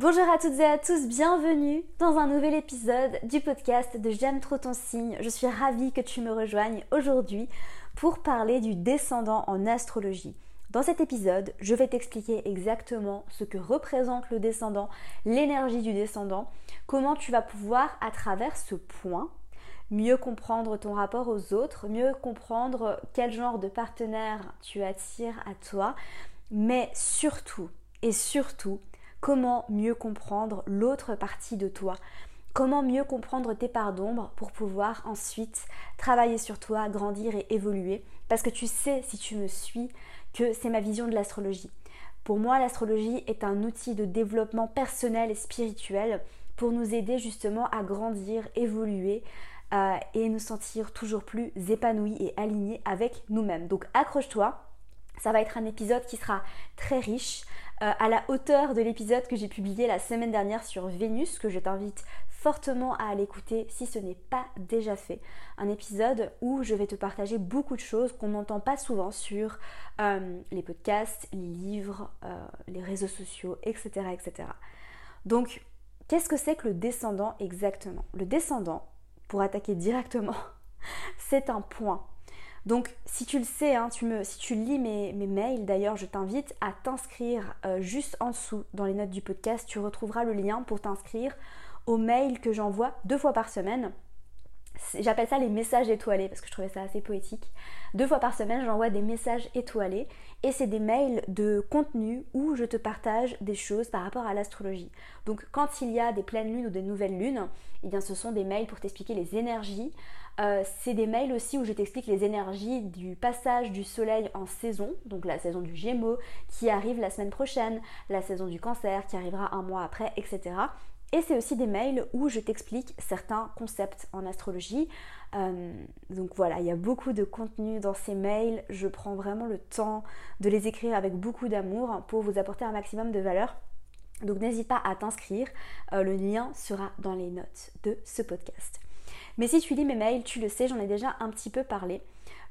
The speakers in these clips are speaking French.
Bonjour à toutes et à tous, bienvenue dans un nouvel épisode du podcast de J'aime trop ton signe. Je suis ravie que tu me rejoignes aujourd'hui pour parler du descendant en astrologie. Dans cet épisode, je vais t'expliquer exactement ce que représente le descendant, l'énergie du descendant, comment tu vas pouvoir à travers ce point mieux comprendre ton rapport aux autres, mieux comprendre quel genre de partenaire tu attires à toi, mais surtout et surtout comment mieux comprendre l'autre partie de toi, comment mieux comprendre tes parts d'ombre pour pouvoir ensuite travailler sur toi, grandir et évoluer? Parce que tu sais, si tu me suis, que c'est ma vision de l'astrologie. Pour moi, l'astrologie est un outil de développement personnel et spirituel pour nous aider justement à grandir, évoluer euh, et nous sentir toujours plus épanouis et alignés avec nous-mêmes. Donc accroche-toi, ça va être un épisode qui sera très riche, euh, à la hauteur de l'épisode que j'ai publié la semaine dernière sur Vénus, que je t'invite fortement à l'écouter si ce n'est pas déjà fait. Un épisode où je vais te partager beaucoup de choses qu'on n'entend pas souvent sur euh, les podcasts, les livres, euh, les réseaux sociaux, etc. etc. Donc, qu'est-ce que c'est que le descendant exactement? Le descendant, pour attaquer directement, c'est un point donc si tu le sais, hein, si tu lis mes, mails, d'ailleurs je t'invite à t'inscrire euh, juste en dessous dans les notes du podcast, tu retrouveras le lien pour t'inscrire aux mails que j'envoie deux fois par semaine. J'appelle ça les messages étoilés parce que je trouvais ça assez poétique. Deux fois par semaine, j'envoie des messages étoilés et c'est des mails de contenu où je te partage des choses par rapport à l'astrologie. Donc quand il y a des pleines lunes ou des nouvelles lunes, eh bien ce sont des mails pour t'expliquer les énergies, euh, c'est des mails aussi où je t'explique les énergies du passage du soleil en saison, donc la saison du Gémeaux qui arrive la semaine prochaine, la saison du cancer qui arrivera un mois après, etc. Et c'est aussi des mails où je t'explique certains concepts en astrologie. Euh, donc voilà, il y a beaucoup de contenu dans ces mails. Je prends vraiment le temps de les écrire avec beaucoup d'amour pour vous apporter un maximum de valeur. Donc n'hésite pas à t'inscrire. Euh, le lien sera dans les notes de ce podcast. Mais si tu lis mes mails, tu le sais, j'en ai déjà un petit peu parlé.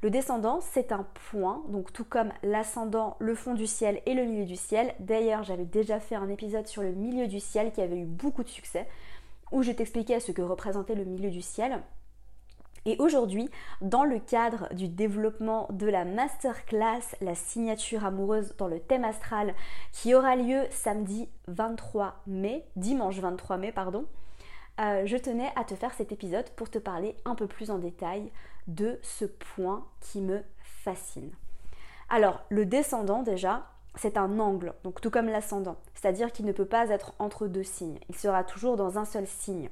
Le descendant, c'est un point, donc tout comme l'ascendant, le fond du ciel et le milieu du ciel. D'ailleurs, j'avais déjà fait un épisode sur le milieu du ciel qui avait eu beaucoup de succès, où je t'expliquais ce que représentait le milieu du ciel. Et aujourd'hui, dans le cadre du développement de la masterclass La signature amoureuse dans le thème astral, qui aura lieu samedi 23 mai, dimanche 23 mai, pardon, euh, je tenais à te faire cet épisode pour te parler un peu plus en détail de ce point qui me fascine. Alors, le descendant déjà, c'est un angle, donc tout comme l'ascendant, c'est-à-dire qu'il ne peut pas être entre deux signes, il sera toujours dans un seul signe.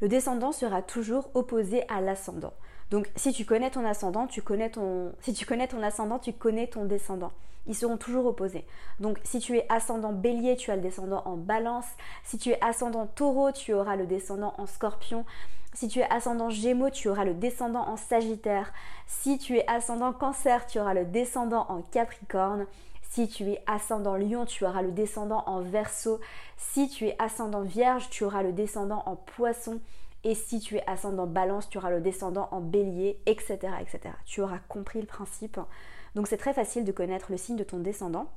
Le descendant sera toujours opposé à l'ascendant. Donc si tu connais ton ascendant, tu connais ton si tu connais ton ascendant, tu connais ton descendant. Ils seront toujours opposés. Donc si tu es ascendant Bélier, tu as le descendant en Balance. Si tu es ascendant Taureau, tu auras le descendant en Scorpion. Si tu es ascendant Gémeaux, tu auras le descendant en Sagittaire. Si tu es ascendant Cancer, tu auras le descendant en Capricorne. Si tu es ascendant Lion, tu auras le descendant en Verseau. Si tu es ascendant Vierge, tu auras le descendant en Poisson. Et si tu es ascendant balance, tu auras le descendant en bélier, etc. etc. Tu auras compris le principe. Donc c'est très facile de connaître le signe de ton descendant.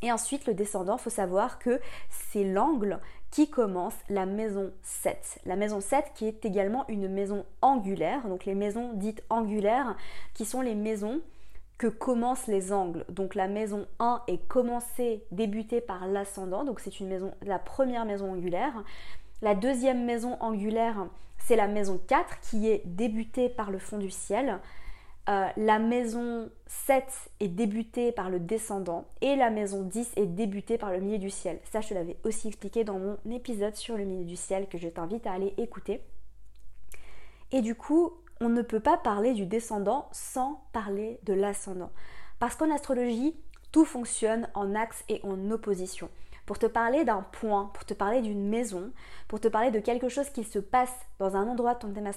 Et ensuite, le descendant, faut savoir que c'est l'angle qui commence la maison 7. La maison 7 qui est également une maison angulaire, donc les maisons dites angulaires qui sont les maisons que commencent les angles. Donc la maison 1 est commencée, débutée par l'ascendant, donc c'est une maison, la première maison angulaire. La deuxième maison angulaire, c'est la maison 4 qui est débutée par le fond du ciel. Euh, la maison 7 est débutée par le descendant et la maison 10 est débutée par le milieu du ciel. Ça, je te l'avais aussi expliqué dans mon épisode sur le milieu du ciel que je t'invite à aller écouter. Et du coup, on ne peut pas parler du descendant sans parler de l'ascendant. Parce qu'en astrologie, tout fonctionne en axe et en opposition pour te parler d'un point, pour te parler d'une maison, pour te parler de quelque chose qui se passe dans un endroit de ton thème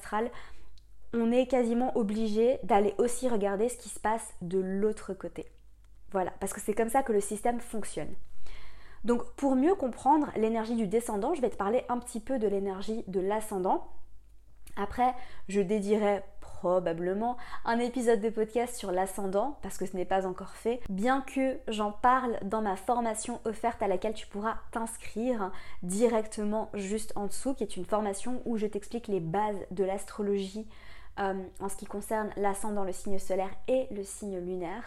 on est quasiment obligé d'aller aussi regarder ce qui se passe de l'autre côté. Voilà, parce que c'est comme ça que le système fonctionne. Donc pour mieux comprendre l'énergie du descendant, je vais te parler un petit peu de l'énergie de l'ascendant. Après, je dédierai probablement un épisode de podcast sur l'ascendant, parce que ce n'est pas encore fait, bien que j'en parle dans ma formation offerte à laquelle tu pourras t'inscrire directement juste en dessous, qui est une formation où je t'explique les bases de l'astrologie euh, en ce qui concerne l'ascendant, le signe solaire et le signe lunaire.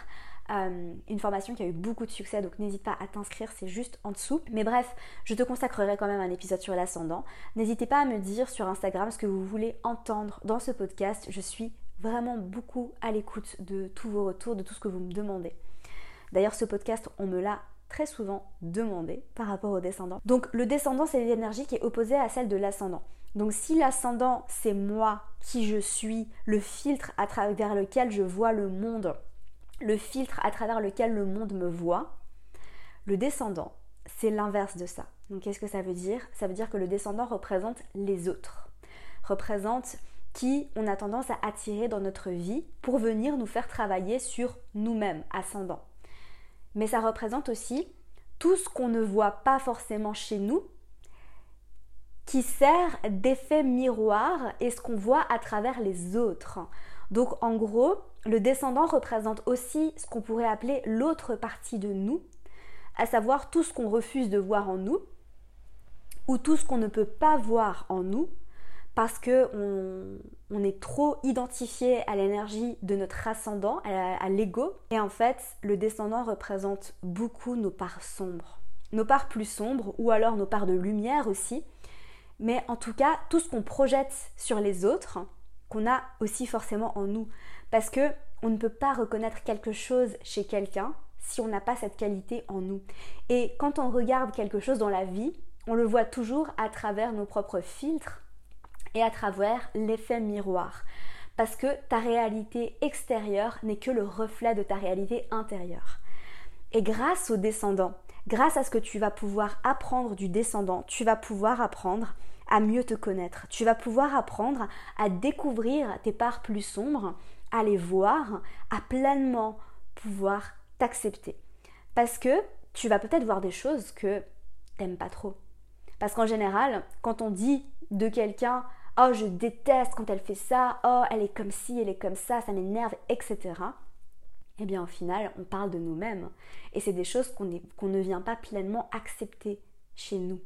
Euh, une formation qui a eu beaucoup de succès, donc n'hésite pas à t'inscrire, c'est juste en dessous. Mais bref, je te consacrerai quand même un épisode sur l'ascendant. N'hésitez pas à me dire sur Instagram ce que vous voulez entendre dans ce podcast. Je suis vraiment beaucoup à l'écoute de tous vos retours, de tout ce que vous me demandez. D'ailleurs, ce podcast, on me l'a très souvent demandé par rapport au descendant. Donc le descendant, c'est l'énergie qui est opposée à celle de l'ascendant. Donc si l'ascendant, c'est moi, qui je suis, le filtre à travers lequel je vois le monde, le filtre à travers lequel le monde me voit. Le descendant, c'est l'inverse de ça. Donc qu'est-ce que ça veut dire? Ça veut dire que le descendant représente les autres, représente qui on a tendance à attirer dans notre vie pour venir nous faire travailler sur nous-mêmes, ascendant. Mais ça représente aussi tout ce qu'on ne voit pas forcément chez nous, qui sert d'effet miroir et ce qu'on voit à travers les autres. Donc en gros, le descendant représente aussi ce qu'on pourrait appeler l'autre partie de nous, à savoir tout ce qu'on refuse de voir en nous, ou tout ce qu'on ne peut pas voir en nous, parce que on, est trop identifié à l'énergie de notre ascendant, à, l'ego. Et en fait, le descendant représente beaucoup nos parts sombres. Nos parts plus sombres, ou alors nos parts de lumière aussi. Mais en tout cas, tout ce qu'on projette sur les autres, qu'on a aussi forcément en nous. Parce que on ne peut pas reconnaître quelque chose chez quelqu'un si on n'a pas cette qualité en nous. Et quand on regarde quelque chose dans la vie, on le voit toujours à travers nos propres filtres et à travers l'effet miroir. Parce que ta réalité extérieure n'est que le reflet de ta réalité intérieure. Et grâce au descendant, grâce à ce que tu vas pouvoir apprendre du descendant, tu vas pouvoir apprendre à mieux te connaître. Tu vas pouvoir apprendre à découvrir tes parts plus sombres, à les voir, à pleinement pouvoir t'accepter. Parce que tu vas peut-être voir des choses que t'aimes pas trop. Parce qu'en général, quand on dit de quelqu'un Oh, je déteste quand elle fait ça, oh, elle est comme ci, elle est comme ça, ça m'énerve, etc. Eh bien, au final, on parle de nous-mêmes. Et c'est des choses qu'on ne vient pas pleinement accepter chez nous.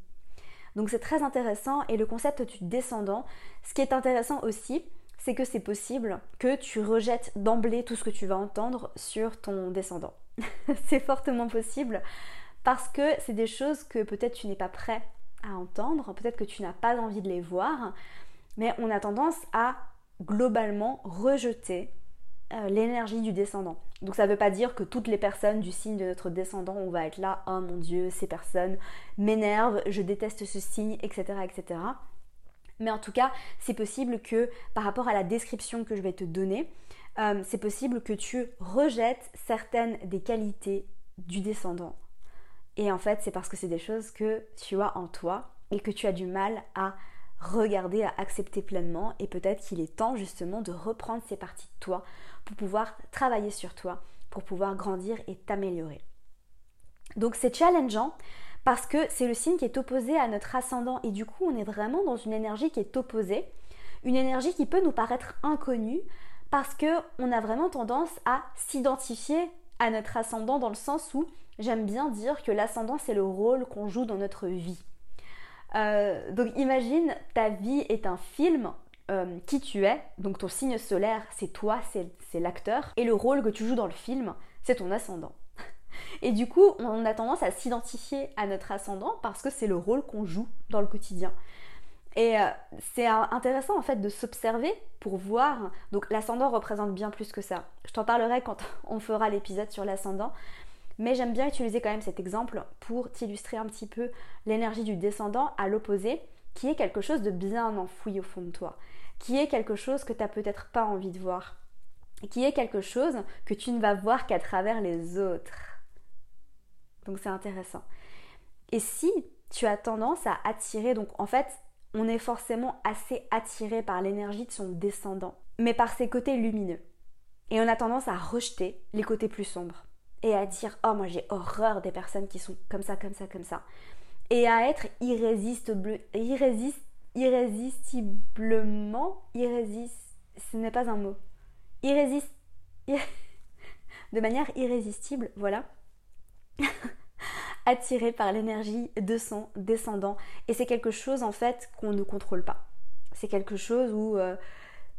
Donc c'est très intéressant et le concept du descendant, ce qui est intéressant aussi, c'est que c'est possible que tu rejettes d'emblée tout ce que tu vas entendre sur ton descendant. c'est fortement possible parce que c'est des choses que peut-être tu n'es pas prêt à entendre, peut-être que tu n'as pas envie de les voir, mais on a tendance à globalement rejeter l'énergie du descendant. Donc ça ne veut pas dire que toutes les personnes du signe de notre descendant, on va être là, oh mon dieu, ces personnes m'énervent, je déteste ce signe, etc. etc. Mais en tout cas, c'est possible que par rapport à la description que je vais te donner, euh, c'est possible que tu rejettes certaines des qualités du descendant. Et en fait, c'est parce que c'est des choses que tu as en toi et que tu as du mal à regarder, à accepter pleinement. Et peut-être qu'il est temps justement de reprendre ces parties de toi pouvoir travailler sur toi, pour pouvoir grandir et t'améliorer. Donc c'est challengeant parce que c'est le signe qui est opposé à notre ascendant et du coup on est vraiment dans une énergie qui est opposée, une énergie qui peut nous paraître inconnue parce que on a vraiment tendance à s'identifier à notre ascendant dans le sens où j'aime bien dire que l'ascendant c'est le rôle qu'on joue dans notre vie. Euh, donc imagine ta vie est un film euh, qui tu es, donc ton signe solaire c'est toi, c'est l'acteur, et le rôle que tu joues dans le film c'est ton ascendant. Et du coup, on a tendance à s'identifier à notre ascendant parce que c'est le rôle qu'on joue dans le quotidien. Et euh, c'est intéressant en fait de s'observer pour voir. Donc l'ascendant représente bien plus que ça. Je t'en parlerai quand on fera l'épisode sur l'ascendant. Mais j'aime bien utiliser quand même cet exemple pour t'illustrer un petit peu l'énergie du descendant à l'opposé, qui est quelque chose de bien enfoui au fond de toi, qui est quelque chose que tu n'as peut-être pas envie de voir, qui est quelque chose que tu ne vas voir qu'à travers les autres. Donc c'est intéressant. Et si tu as tendance à attirer, donc en fait, on est forcément assez attiré par l'énergie de son descendant, mais par ses côtés lumineux. Et on a tendance à rejeter les côtés plus sombres. Et à dire, oh moi j'ai horreur des personnes qui sont comme ça, comme ça, comme ça. Et à être irrésistible, irrésistiblement, irrésist, ce n'est pas un mot. Irrésist... de manière irrésistible, voilà. attiré par l'énergie de son descendant. Et c'est quelque chose en fait qu'on ne contrôle pas. C'est quelque chose où euh,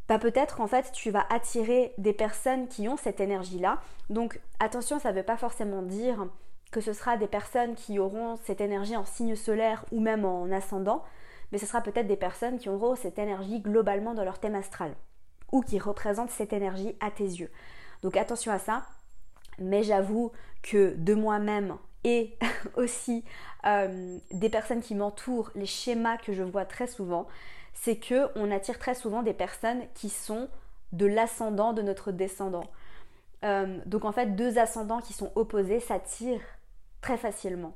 bah, peut-être en fait tu vas attirer des personnes qui ont cette énergie-là. Donc attention, ça ne veut pas forcément dire que ce sera des personnes qui auront cette énergie en signe solaire ou même en ascendant, mais ce sera peut-être des personnes qui auront cette énergie globalement dans leur thème astral ou qui représentent cette énergie à tes yeux. Donc attention à ça. Mais j'avoue que de moi-même et aussi euh, des personnes qui m'entourent, les schémas que je vois très souvent, c'est que on attire très souvent des personnes qui sont de l'ascendant de notre descendant. Euh, donc en fait, deux ascendants qui sont opposés s'attirent très facilement.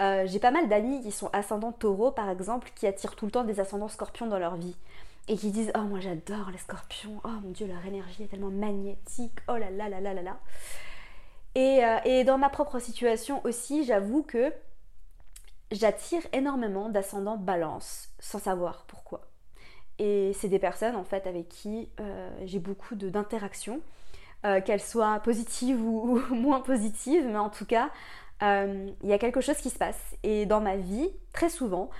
Euh, j'ai pas mal d'amis qui sont ascendants taureaux par exemple, qui attirent tout le temps des ascendants scorpions dans leur vie et qui disent Oh, moi j'adore les scorpions, oh mon dieu, leur énergie est tellement magnétique, oh là là là là là là. Euh, et, dans ma propre situation aussi, j'avoue que j'attire énormément d'ascendants balance sans savoir pourquoi. Et c'est des personnes en fait avec qui euh, j'ai beaucoup d'interactions, euh, qu'elles soient positives ou, moins positives, mais en tout cas, il y a quelque chose qui se passe. Et dans ma vie, très souvent,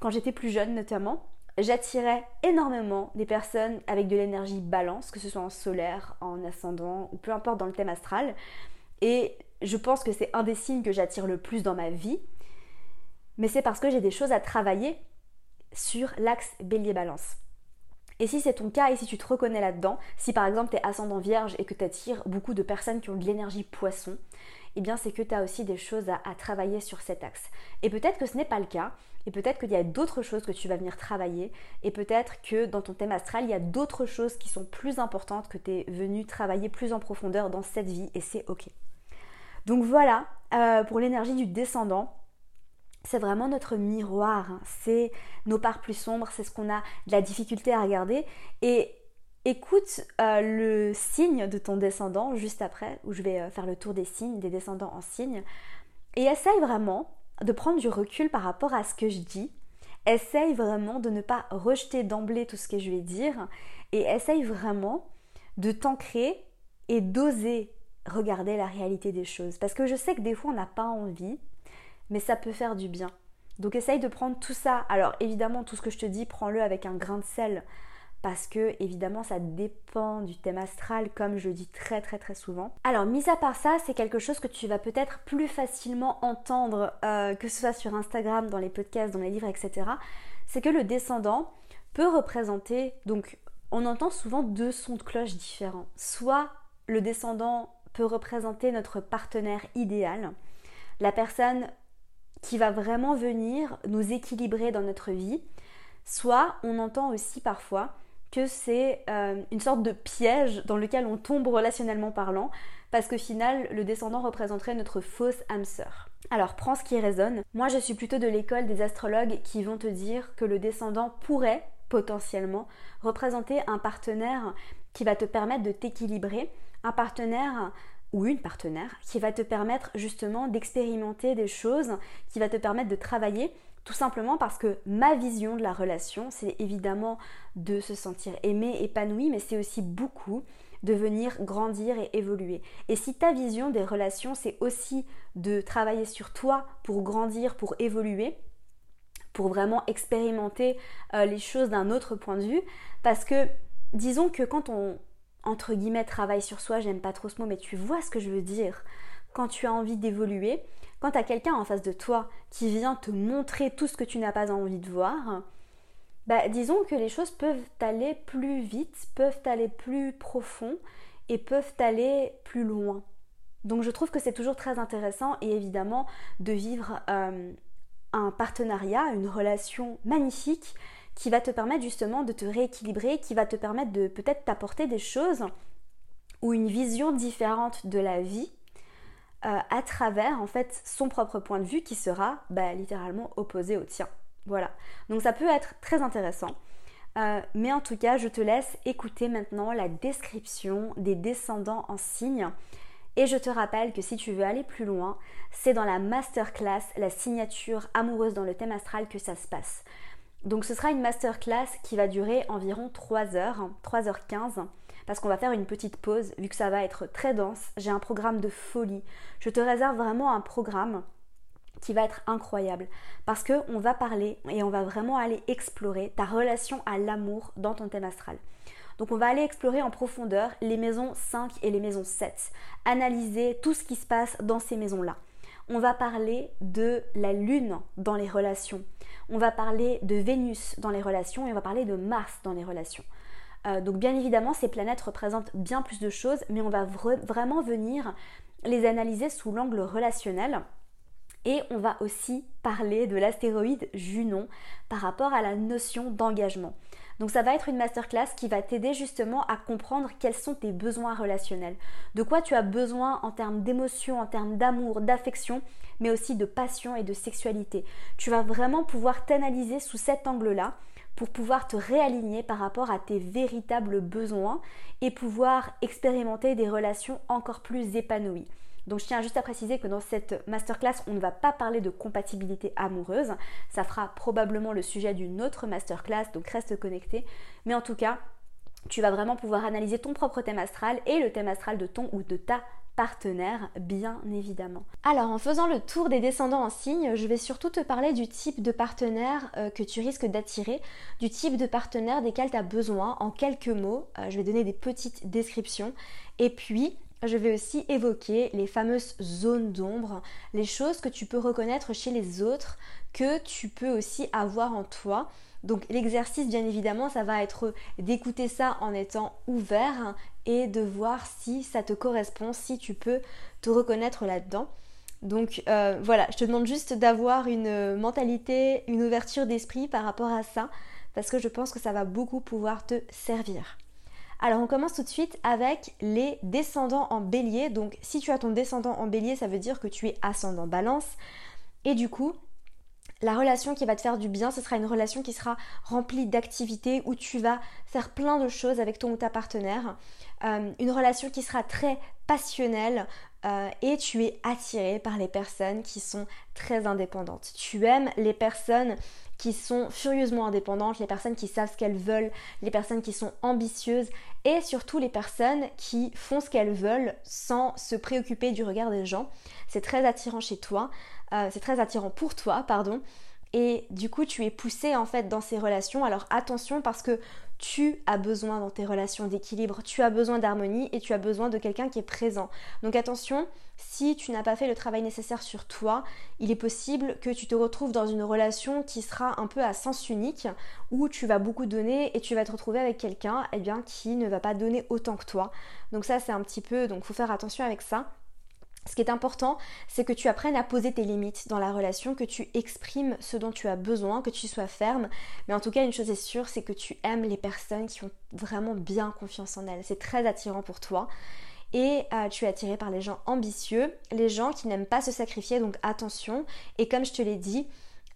quand j'étais plus jeune notamment, j'attirais énormément des personnes avec de l'énergie balance, que ce soit en solaire, en ascendant ou peu importe dans le thème astral. Et je pense que c'est un des signes que j'attire le plus dans ma vie. Mais c'est parce que j'ai des choses à travailler sur l'axe bélier-balance. Et si c'est ton cas et si tu te reconnais là-dedans, si par exemple tu es ascendant vierge et que tu attires beaucoup de personnes qui ont de l'énergie poisson, eh bien c'est que tu as aussi des choses à, travailler sur cet axe. Et peut-être que ce n'est pas le cas, et peut-être qu'il y a d'autres choses que tu vas venir travailler, et peut-être que dans ton thème astral, il y a d'autres choses qui sont plus importantes que tu es venu travailler plus en profondeur dans cette vie, et c'est ok. Donc voilà, euh, pour l'énergie du descendant, c'est vraiment notre miroir, hein. c'est nos parts plus sombres, c'est ce qu'on a de la difficulté à regarder, et Écoute euh, le signe de ton descendant juste après, où je vais euh, faire le tour des signes, des descendants en signes, et essaye vraiment de prendre du recul par rapport à ce que je dis. Essaye vraiment de ne pas rejeter d'emblée tout ce que je vais dire, et essaye vraiment de t'ancrer et d'oser regarder la réalité des choses. Parce que je sais que des fois on n'a pas envie, mais ça peut faire du bien. Donc essaye de prendre tout ça. Alors évidemment, tout ce que je te dis, prends-le avec un grain de sel parce que évidemment ça dépend du thème astral comme je dis très très très souvent. Alors mis à part ça, c'est quelque chose que tu vas peut-être plus facilement entendre euh, que ce soit sur Instagram, dans les podcasts, dans les livres, etc. C'est que le descendant peut représenter, donc on entend souvent deux sons de cloche différents. Soit le descendant peut représenter notre partenaire idéal, la personne qui va vraiment venir nous équilibrer dans notre vie, soit on entend aussi parfois que c'est euh, une sorte de piège dans lequel on tombe relationnellement parlant, parce qu'au final, le descendant représenterait notre fausse âme sœur. Alors prends ce qui résonne. Moi, je suis plutôt de l'école des astrologues qui vont te dire que le descendant pourrait potentiellement représenter un partenaire qui va te permettre de t'équilibrer, un partenaire ou une partenaire qui va te permettre justement d'expérimenter des choses, qui va te permettre de travailler tout simplement parce que ma vision de la relation, c'est évidemment de se sentir aimé, épanoui, mais c'est aussi beaucoup de venir grandir et évoluer. Et si ta vision des relations, c'est aussi de travailler sur toi pour grandir, pour évoluer, pour vraiment expérimenter euh, les choses d'un autre point de vue, parce que disons que quand on, entre guillemets, travaille sur soi, j'aime pas trop ce mot, mais tu vois ce que je veux dire, quand tu as envie d'évoluer, quand tu as quelqu'un en face de toi qui vient te montrer tout ce que tu n'as pas envie de voir, bah, disons que les choses peuvent aller plus vite, peuvent aller plus profond et peuvent aller plus loin. Donc je trouve que c'est toujours très intéressant et évidemment de vivre euh, un partenariat, une relation magnifique qui va te permettre justement de te rééquilibrer, qui va te permettre de peut-être t'apporter des choses ou une vision différente de la vie euh, à travers en fait son propre point de vue qui sera bah, littéralement opposé au tien. Voilà. Donc ça peut être très intéressant. Euh, mais en tout cas, je te laisse écouter maintenant la description des descendants en signe. Et je te rappelle que si tu veux aller plus loin, c'est dans la masterclass, la signature amoureuse dans le thème astral que ça se passe. Donc ce sera une masterclass qui va durer environ 3 heures, 3h15, parce qu'on va faire une petite pause, vu que ça va être très dense. J'ai un programme de folie. Je te réserve vraiment un programme qui va être incroyable parce que on va parler et on va vraiment aller explorer ta relation à l'amour dans ton thème astral. Donc on va aller explorer en profondeur les maisons 5 et les maisons 7, analyser tout ce qui se passe dans ces maisons-là. On va parler de la lune dans les relations. On va parler de Vénus dans les relations et on va parler de Mars dans les relations. Euh, donc bien évidemment, ces planètes représentent bien plus de choses, mais on va vraiment venir les analyser sous l'angle relationnel. Et on va aussi parler de l'astéroïde Junon par rapport à la notion d'engagement. Donc ça va être une masterclass qui va t'aider justement à comprendre quels sont tes besoins relationnels, de quoi tu as besoin en termes d'émotion, en termes d'amour, d'affection, mais aussi de passion et de sexualité. Tu vas vraiment pouvoir t'analyser sous cet angle-là pour pouvoir te réaligner par rapport à tes véritables besoins et pouvoir expérimenter des relations encore plus épanouies. Donc je tiens juste à préciser que dans cette masterclass, on ne va pas parler de compatibilité amoureuse. Ça fera probablement le sujet d'une autre masterclass, donc reste connecté. Mais en tout cas, tu vas vraiment pouvoir analyser ton propre thème astral et le thème astral de ton ou de ta partenaire, bien évidemment. Alors, en faisant le tour des descendants en signe, je vais surtout te parler du type de partenaire euh, que tu risques d'attirer, du type de partenaire desquels tu as besoin en quelques mots. Euh, je vais donner des petites descriptions. Et puis, je vais aussi évoquer les fameuses zones d'ombre, les choses que tu peux reconnaître chez les autres, que tu peux aussi avoir en toi. Donc l'exercice, bien évidemment, ça va être d'écouter ça en étant ouvert et de voir si ça te correspond, si tu peux te reconnaître là-dedans. Donc euh, voilà, je te demande juste d'avoir une mentalité, une ouverture d'esprit par rapport à ça, parce que je pense que ça va beaucoup pouvoir te servir. Alors on commence tout de suite avec les descendants en bélier. Donc si tu as ton descendant en bélier, ça veut dire que tu es ascendant balance. Et du coup, la relation qui va te faire du bien, ce sera une relation qui sera remplie d'activités où tu vas faire plein de choses avec ton ou ta partenaire. Euh, une relation qui sera très passionnelle euh, et tu es attiré par les personnes qui sont très indépendantes. Tu aimes les personnes qui sont furieusement indépendantes, les personnes qui savent ce qu'elles veulent, les personnes qui sont ambitieuses et surtout les personnes qui font ce qu'elles veulent sans se préoccuper du regard des gens. C'est très attirant chez toi, euh, c'est très attirant pour toi, pardon. Et du coup, tu es poussé en fait dans ces relations. Alors attention parce que tu as besoin dans tes relations d'équilibre, tu as besoin d'harmonie et tu as besoin de quelqu'un qui est présent. Donc attention, si tu n'as pas fait le travail nécessaire sur toi, il est possible que tu te retrouves dans une relation qui sera un peu à sens unique, où tu vas beaucoup donner et tu vas te retrouver avec quelqu'un eh qui ne va pas donner autant que toi. Donc ça c'est un petit peu, donc faut faire attention avec ça. Ce qui est important, c'est que tu apprennes à poser tes limites dans la relation, que tu exprimes ce dont tu as besoin, que tu sois ferme. Mais en tout cas, une chose est sûre, c'est que tu aimes les personnes qui ont vraiment bien confiance en elles. C'est très attirant pour toi. Et euh, tu es attiré par les gens ambitieux, les gens qui n'aiment pas se sacrifier, donc attention. Et comme je te l'ai dit,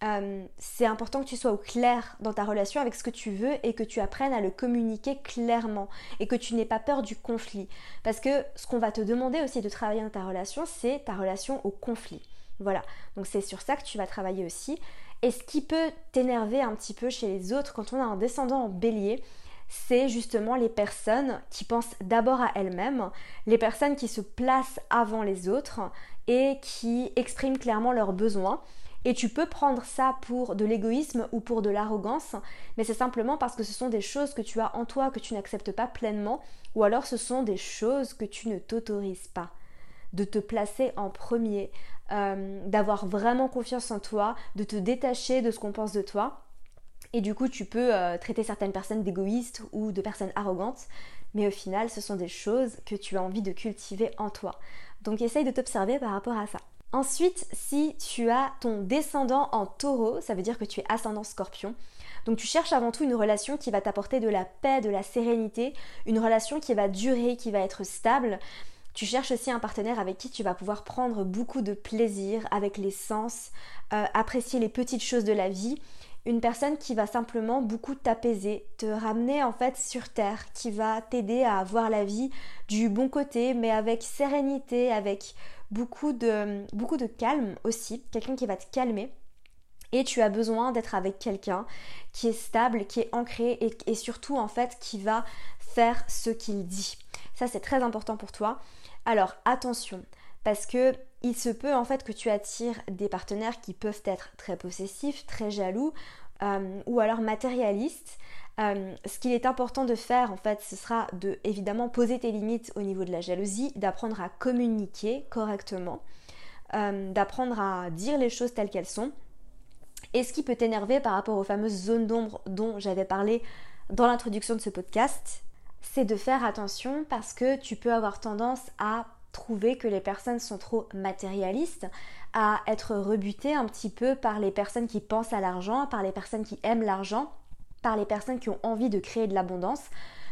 euh, c'est important que tu sois au clair dans ta relation avec ce que tu veux et que tu apprennes à le communiquer clairement et que tu n'aies pas peur du conflit. Parce que ce qu'on va te demander aussi de travailler dans ta relation, c'est ta relation au conflit. Voilà, donc c'est sur ça que tu vas travailler aussi. Et ce qui peut t'énerver un petit peu chez les autres quand on a un descendant en bélier, c'est justement les personnes qui pensent d'abord à elles-mêmes, les personnes qui se placent avant les autres et qui expriment clairement leurs besoins et tu peux prendre ça pour de l'égoïsme ou pour de l'arrogance, mais c'est simplement parce que ce sont des choses que tu as en toi que tu n'acceptes pas pleinement, ou alors ce sont des choses que tu ne t'autorises pas. De te placer en premier, euh, d'avoir vraiment confiance en toi, de te détacher de ce qu'on pense de toi. Et du coup, tu peux euh, traiter certaines personnes d'égoïstes ou de personnes arrogantes, mais au final, ce sont des choses que tu as envie de cultiver en toi. Donc essaye de t'observer par rapport à ça. Ensuite, si tu as ton descendant en taureau, ça veut dire que tu es ascendant scorpion. Donc tu cherches avant tout une relation qui va t'apporter de la paix, de la sérénité, une relation qui va durer, qui va être stable. Tu cherches aussi un partenaire avec qui tu vas pouvoir prendre beaucoup de plaisir avec les sens, euh, apprécier les petites choses de la vie. Une personne qui va simplement beaucoup t'apaiser, te ramener en fait sur terre, qui va t'aider à voir la vie du bon côté, mais avec sérénité, avec beaucoup de, calme aussi, quelqu'un qui va te calmer. Et tu as besoin d'être avec quelqu'un qui est stable, qui est ancré et, et surtout en fait qui va faire ce qu'il dit. Ça c'est très important pour toi. Alors attention, parce que il se peut en fait que tu attires des partenaires qui peuvent être très possessifs, très jaloux euh, ou alors matérialistes. Euh, ce qu'il est important de faire en fait, ce sera de évidemment poser tes limites au niveau de la jalousie, d'apprendre à communiquer correctement, euh, d'apprendre à dire les choses telles qu'elles sont. Et ce qui peut t'énerver par rapport aux fameuses zones d'ombre dont j'avais parlé dans l'introduction de ce podcast, c'est de faire attention parce que tu peux avoir tendance à trouver que les personnes sont trop matérialistes, à être rebutées un petit peu par les personnes qui pensent à l'argent, par les personnes qui aiment l'argent, par les personnes qui ont envie de créer de l'abondance.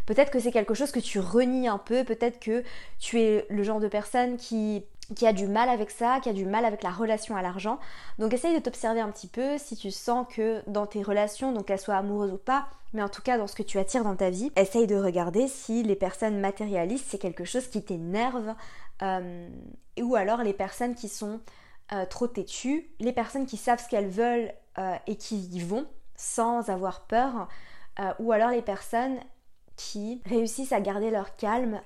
Peut-être que c'est quelque chose que tu renies un peu, peut-être que tu es le genre de personne qui qui a du mal avec ça, qui a du mal avec la relation à l'argent. Donc essaye de t'observer un petit peu si tu sens que dans tes relations, donc qu'elles soient amoureuses ou pas, mais en tout cas dans ce que tu attires dans ta vie, essaye de regarder si les personnes matérialistes c'est quelque chose qui t'énerve, euh, ou alors les personnes qui sont euh, trop têtues, les personnes qui savent ce qu'elles veulent euh, et qui y vont sans avoir peur, ou alors les personnes qui réussissent à garder leur calme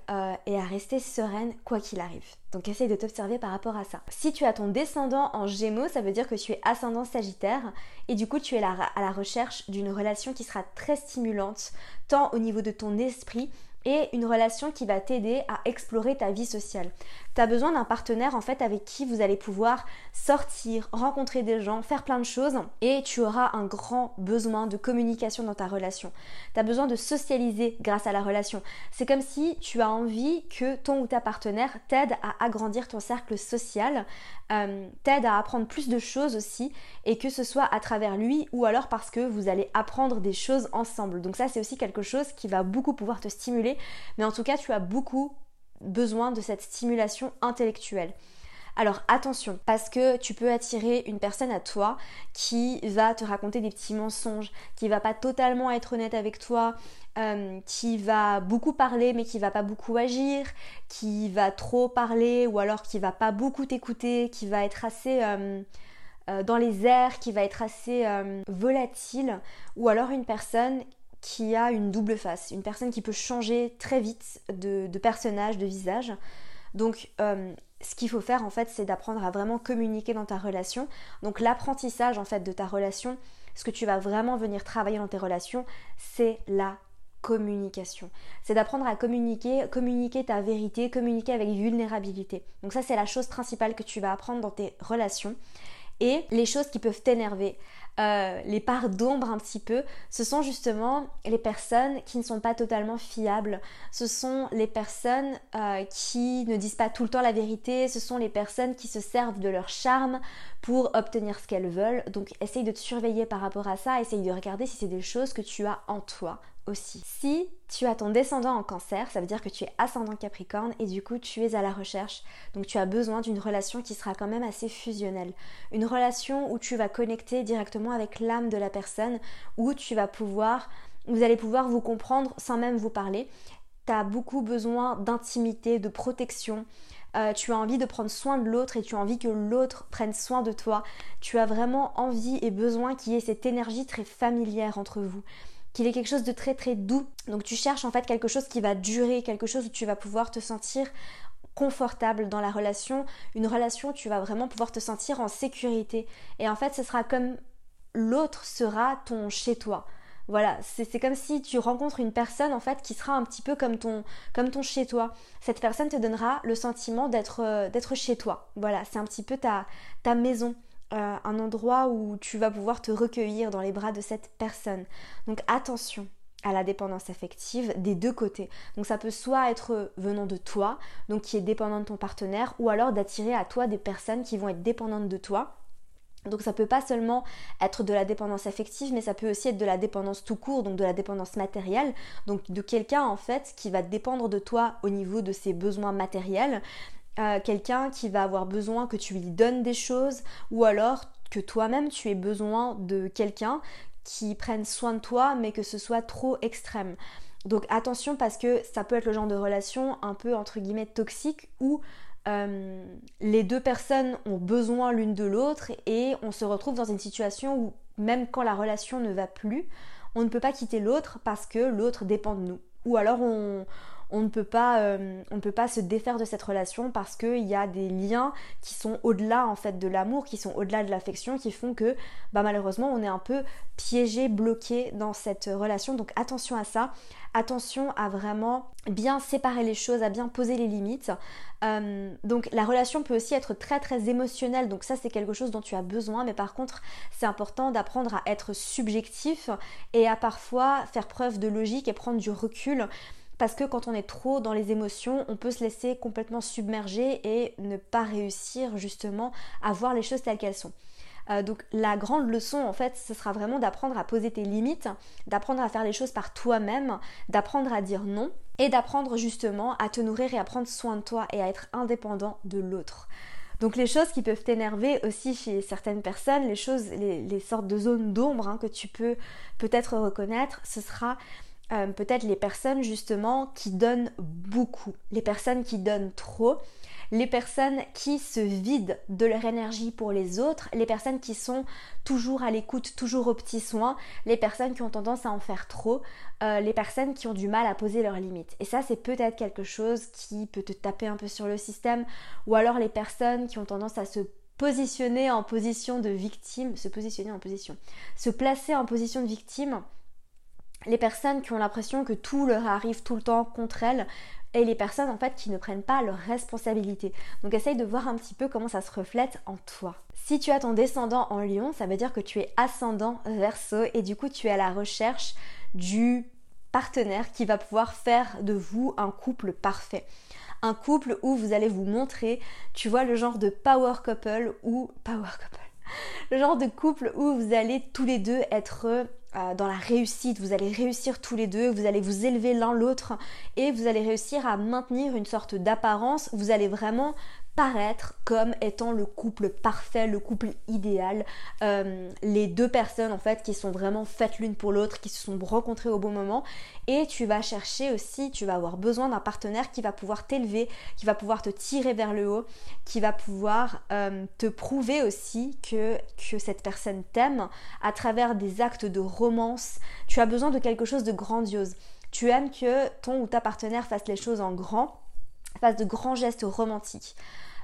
et à rester sereines quoi qu'il arrive. Donc essaye de t'observer par rapport à ça. Si tu as ton descendant en gémeaux, ça veut dire que tu es ascendant sagittaire et du coup tu es à la recherche d'une relation qui sera très stimulante, tant au niveau de ton esprit et une relation qui va t'aider à explorer ta vie sociale. Tu as besoin d'un partenaire en fait avec qui vous allez pouvoir sortir, rencontrer des gens, faire plein de choses et tu auras un grand besoin de communication dans ta relation. Tu as besoin de socialiser grâce à la relation. C'est comme si tu as envie que ton ou ta partenaire t'aide à agrandir ton cercle social, euh, t'aide à apprendre plus de choses aussi et que ce soit à travers lui ou alors parce que vous allez apprendre des choses ensemble. Donc ça c'est aussi quelque chose qui va beaucoup pouvoir te stimuler mais en tout cas, tu as beaucoup besoin de cette stimulation intellectuelle. Alors attention, parce que tu peux attirer une personne à toi qui va te raconter des petits mensonges, qui va pas totalement être honnête avec toi, euh, qui va beaucoup parler mais qui va pas beaucoup agir, qui va trop parler ou alors qui va pas beaucoup t'écouter, qui va être assez euh, euh, dans les airs, qui va être assez volatile, ou alors une personne qui a une double face, une personne qui peut changer très vite de, personnage, de visage. Donc euh, ce qu'il faut faire en fait c'est d'apprendre à vraiment communiquer dans ta relation. Donc l'apprentissage en fait de ta relation, ce que tu vas vraiment venir travailler dans tes relations, c'est la communication. C'est d'apprendre à communiquer, communiquer ta vérité, communiquer avec vulnérabilité. Donc ça c'est la chose principale que tu vas apprendre dans tes relations. Et les choses qui peuvent t'énerver, euh, les parts d'ombre un petit peu, ce sont justement les personnes qui ne sont pas totalement fiables. Ce sont les personnes euh, qui ne disent pas tout le temps la vérité. Ce sont les personnes qui se servent de leur charme pour obtenir ce qu'elles veulent. Donc essaye de te surveiller par rapport à ça. Essaye de regarder si c'est des choses que tu as en toi Si tu as ton descendant en cancer, ça veut dire que tu es ascendant capricorne et du coup tu es à la recherche. Donc tu as besoin d'une relation qui sera quand même assez fusionnelle. Une relation où tu vas connecter directement avec l'âme de la personne, où tu vas pouvoir, vous allez pouvoir vous comprendre sans même vous parler. Tu as beaucoup besoin d'intimité, de protection. Euh, tu as envie de prendre soin de l'autre et tu as envie que l'autre prenne soin de toi. Tu as vraiment envie et besoin qu'il y ait cette énergie très familière entre vous qu'il est quelque chose de très très doux. Donc tu cherches en fait quelque chose qui va durer, quelque chose où tu vas pouvoir te sentir confortable dans la relation, une relation où tu vas vraiment pouvoir te sentir en sécurité. Et en fait, ce sera comme l'autre sera ton chez toi. Voilà, c'est comme si tu rencontres une personne en fait qui sera un petit peu comme ton, chez toi. Cette personne te donnera le sentiment d'être euh, chez toi. Voilà, c'est un petit peu ta, ta maison. Euh, un endroit où tu vas pouvoir te recueillir dans les bras de cette personne. Donc attention à la dépendance affective des deux côtés. Donc ça peut soit être venant de toi, donc qui est dépendant de ton partenaire, ou alors d'attirer à toi des personnes qui vont être dépendantes de toi. Donc ça peut pas seulement être de la dépendance affective, mais ça peut aussi être de la dépendance tout court, donc de la dépendance matérielle, donc de quelqu'un en fait qui va dépendre de toi au niveau de ses besoins matériels, quelqu'un qui va avoir besoin que tu lui donnes des choses ou alors que toi-même tu aies besoin de quelqu'un qui prenne soin de toi mais que ce soit trop extrême. Donc attention parce que ça peut être le genre de relation un peu entre guillemets toxique où euh, les deux personnes ont besoin l'une de l'autre et on se retrouve dans une situation où même quand la relation ne va plus, on ne peut pas quitter l'autre parce que l'autre dépend de nous. Ou alors on, on ne peut pas, euh, on ne peut pas se défaire de cette relation parce qu'il y a des liens qui sont au-delà en fait de l'amour, qui sont au-delà de l'affection, qui font que bah, malheureusement on est un peu piégé, bloqué dans cette relation. Donc attention à ça, attention à vraiment bien séparer les choses, à bien poser les limites. Euh, donc la relation peut aussi être très très émotionnelle, donc ça c'est quelque chose dont tu as besoin, mais par contre c'est important d'apprendre à être subjectif et à parfois faire preuve de logique et prendre du recul parce que quand on est trop dans les émotions, on peut se laisser complètement submerger et ne pas réussir justement à voir les choses telles qu'elles sont. Euh, donc la grande leçon en fait, ce sera vraiment d'apprendre à poser tes limites, d'apprendre à faire les choses par toi-même, d'apprendre à dire non et d'apprendre justement à te nourrir et à prendre soin de toi et à être indépendant de l'autre. Donc les choses qui peuvent t'énerver aussi chez certaines personnes, les choses, les, sortes de zones d'ombre hein, que tu peux peut-être reconnaître, ce sera euh, peut-être les personnes justement qui donnent beaucoup, les personnes qui donnent trop, les personnes qui se vident de leur énergie pour les autres, les personnes qui sont toujours à l'écoute, toujours aux petits soins, les personnes qui ont tendance à en faire trop, euh, les personnes qui ont du mal à poser leurs limites. Et ça, c'est peut-être quelque chose qui peut te taper un peu sur le système, ou alors les personnes qui ont tendance à se positionner en position de victime, se positionner en position, se placer en position de victime les personnes qui ont l'impression que tout leur arrive tout le temps contre elles et les personnes en fait qui ne prennent pas leurs responsabilités. Donc essaye de voir un petit peu comment ça se reflète en toi. Si tu as ton descendant en lion, ça veut dire que tu es ascendant verso et du coup tu es à la recherche du partenaire qui va pouvoir faire de vous un couple parfait. Un couple où vous allez vous montrer, tu vois, le genre de power couple ou power couple. Le genre de couple où vous allez tous les deux être euh, dans la réussite, vous allez réussir tous les deux, vous allez vous élever l'un l'autre et vous allez réussir à maintenir une sorte d'apparence, vous allez vraiment paraître comme étant le couple parfait, le couple idéal, euh, les deux personnes en fait qui sont vraiment faites l'une pour l'autre, qui se sont rencontrées au bon moment et tu vas chercher aussi, tu vas avoir besoin d'un partenaire qui va pouvoir t'élever, qui va pouvoir te tirer vers le haut, qui va pouvoir euh, te prouver aussi que, que cette personne t'aime à travers des actes de romance. Tu as besoin de quelque chose de grandiose. Tu aimes que ton ou ta partenaire fasse les choses en grand, fasse de grands gestes romantiques.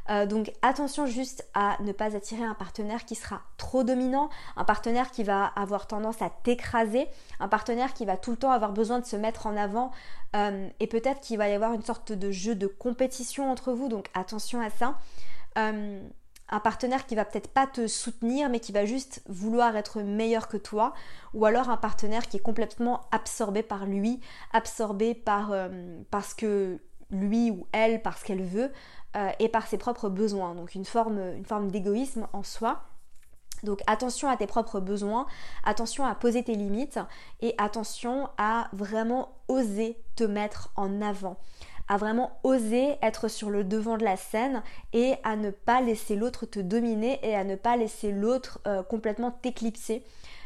Euh, donc attention juste à ne pas attirer un partenaire qui sera trop dominant, un partenaire qui va avoir tendance à t'écraser, un partenaire qui va tout le temps avoir besoin de se mettre en avant euh, et peut-être qu'il va y avoir une sorte de jeu de compétition entre vous, donc attention à ça. Euh, un partenaire qui va peut-être pas te soutenir mais qui va juste vouloir être meilleur que toi ou alors un partenaire qui est complètement absorbé par lui, absorbé par parce que lui ou elle parce qu'elle veut euh, et par ses propres besoins. Donc une forme, d'égoïsme en soi. Donc attention à tes propres besoins, attention à poser tes limites et attention à vraiment oser te mettre en avant à vraiment oser être sur le devant de la scène et à ne pas laisser l'autre te dominer et à ne pas laisser l'autre euh, complètement t'éclipser.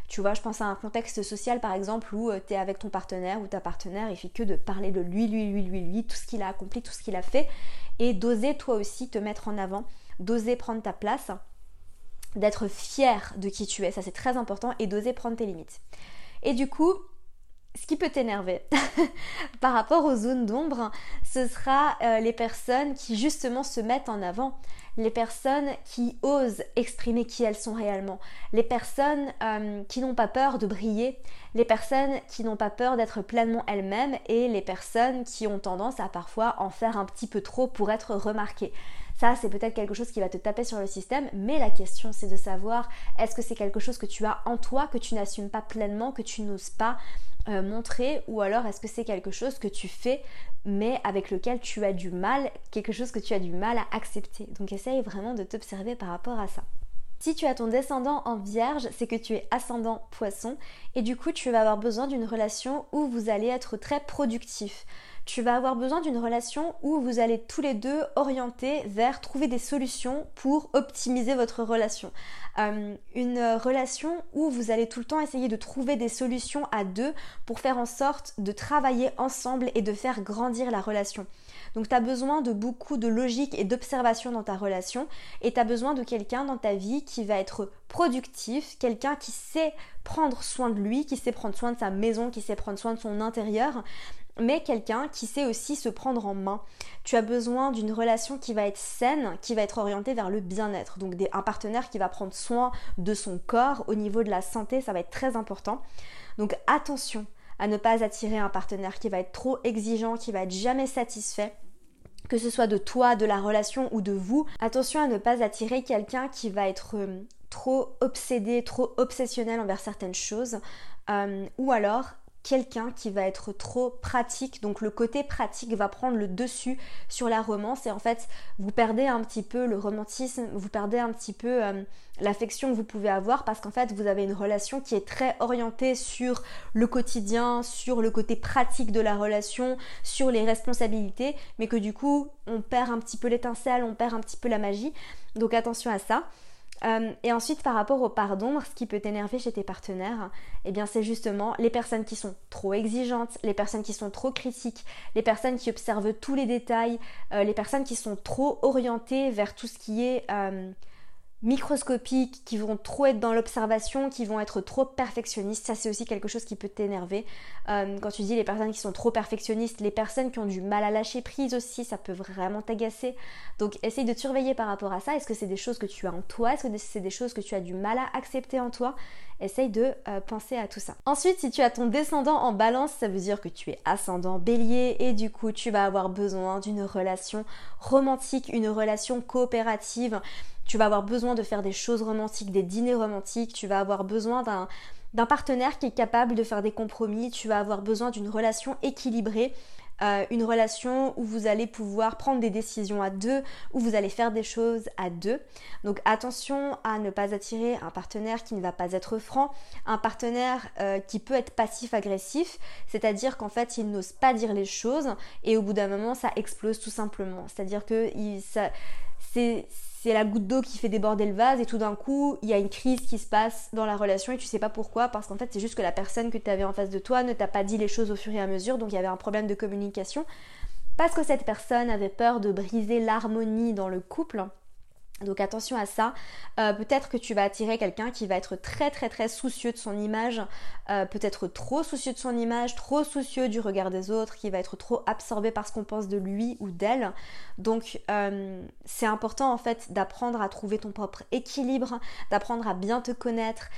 Tu vois, je pense à un contexte social par exemple où euh, tu es avec ton partenaire ou ta partenaire, il fait que de parler de lui, lui, lui, lui, lui, tout ce qu'il a accompli, tout ce qu'il a fait, et d'oser toi aussi te mettre en avant, d'oser prendre ta place, d'être fier de qui tu es, ça c'est très important, et d'oser prendre tes limites. Et du coup, ce qui peut t'énerver par rapport aux zones d'ombre, ce sera euh, les personnes qui justement se mettent en avant, les personnes qui osent exprimer qui elles sont réellement, les personnes euh, qui n'ont pas peur de briller, les personnes qui n'ont pas peur d'être pleinement elles-mêmes et les personnes qui ont tendance à parfois en faire un petit peu trop pour être remarquées. Ça, c'est peut-être quelque chose qui va te taper sur le système, mais la question c'est de savoir est-ce que c'est quelque chose que tu as en toi, que tu n'assumes pas pleinement, que tu n'oses pas euh, montrer, ou alors est-ce que c'est quelque chose que tu fais mais avec lequel tu as du mal, quelque chose que tu as du mal à accepter. Donc essaye vraiment de t'observer par rapport à ça. Si tu as ton descendant en vierge, c'est que tu es ascendant poisson et du coup tu vas avoir besoin d'une relation où vous allez être très productif. Tu vas avoir besoin d'une relation où vous allez tous les deux orienter vers trouver des solutions pour optimiser votre relation. Euh, une relation où vous allez tout le temps essayer de trouver des solutions à deux pour faire en sorte de travailler ensemble et de faire grandir la relation. Donc tu as besoin de beaucoup de logique et d'observation dans ta relation et tu as besoin de quelqu'un dans ta vie qui va être productif, quelqu'un qui sait prendre soin de lui, qui sait prendre soin de sa maison, qui sait prendre soin de son intérieur mais quelqu'un qui sait aussi se prendre en main. Tu as besoin d'une relation qui va être saine, qui va être orientée vers le bien-être. Donc un partenaire qui va prendre soin de son corps au niveau de la santé, ça va être très important. Donc attention à ne pas attirer un partenaire qui va être trop exigeant, qui va être jamais satisfait que ce soit de toi, de la relation ou de vous. Attention à ne pas attirer quelqu'un qui va être euh, trop obsédé, trop obsessionnel envers certaines choses, euh, ou alors quelqu'un qui va être trop pratique. Donc le côté pratique va prendre le dessus sur la romance et en fait vous perdez un petit peu le romantisme, vous perdez un petit peu euh, l'affection que vous pouvez avoir parce qu'en fait vous avez une relation qui est très orientée sur le quotidien, sur le côté pratique de la relation, sur les responsabilités, mais que du coup on perd un petit peu l'étincelle, on perd un petit peu la magie. Donc attention à ça. Euh, et ensuite, par rapport au pardon, ce qui peut t'énerver chez tes partenaires, eh bien, c'est justement les personnes qui sont trop exigeantes, les personnes qui sont trop critiques, les personnes qui observent tous les détails, euh, les personnes qui sont trop orientées vers tout ce qui est euh, microscopiques, qui vont trop être dans l'observation, qui vont être trop perfectionnistes. Ça, c'est aussi quelque chose qui peut t'énerver. Euh, quand tu dis les personnes qui sont trop perfectionnistes, les personnes qui ont du mal à lâcher prise aussi, ça peut vraiment t'agacer. Donc, essaye de te surveiller par rapport à ça. Est-ce que c'est des choses que tu as en toi? Est-ce que c'est des choses que tu as du mal à accepter en toi? Essaye de euh, penser à tout ça. Ensuite, si tu as ton descendant en balance, ça veut dire que tu es ascendant bélier et du coup, tu vas avoir besoin d'une relation romantique, une relation coopérative tu vas avoir besoin de faire des choses romantiques, des dîners romantiques, tu vas avoir besoin d'un d'un partenaire qui est capable de faire des compromis, tu vas avoir besoin d'une relation équilibrée, euh, une relation où vous allez pouvoir prendre des décisions à deux, où vous allez faire des choses à deux. Donc attention à ne pas attirer un partenaire qui ne va pas être franc, un partenaire euh, qui peut être passif-agressif, c'est-à-dire qu'en fait il n'ose pas dire les choses et au bout d'un moment ça explose tout simplement. C'est-à-dire que c'est c'est la goutte d'eau qui fait déborder le vase et tout d'un coup il y a une crise qui se passe dans la relation et tu sais pas pourquoi parce qu'en fait c'est juste que la personne que tu avais en face de toi ne t'a pas dit les choses au fur et à mesure donc il y avait un problème de communication. Parce que cette personne avait peur de briser l'harmonie dans le couple donc attention à ça. Euh, peut-être que tu vas attirer quelqu'un qui va être très très très soucieux de son image, euh, peut-être trop soucieux de son image, trop soucieux du regard des autres, qui va être trop absorbé par ce qu'on pense de lui ou d'elle. Donc euh, c'est important en fait d'apprendre à trouver ton propre équilibre, d'apprendre à bien te connaître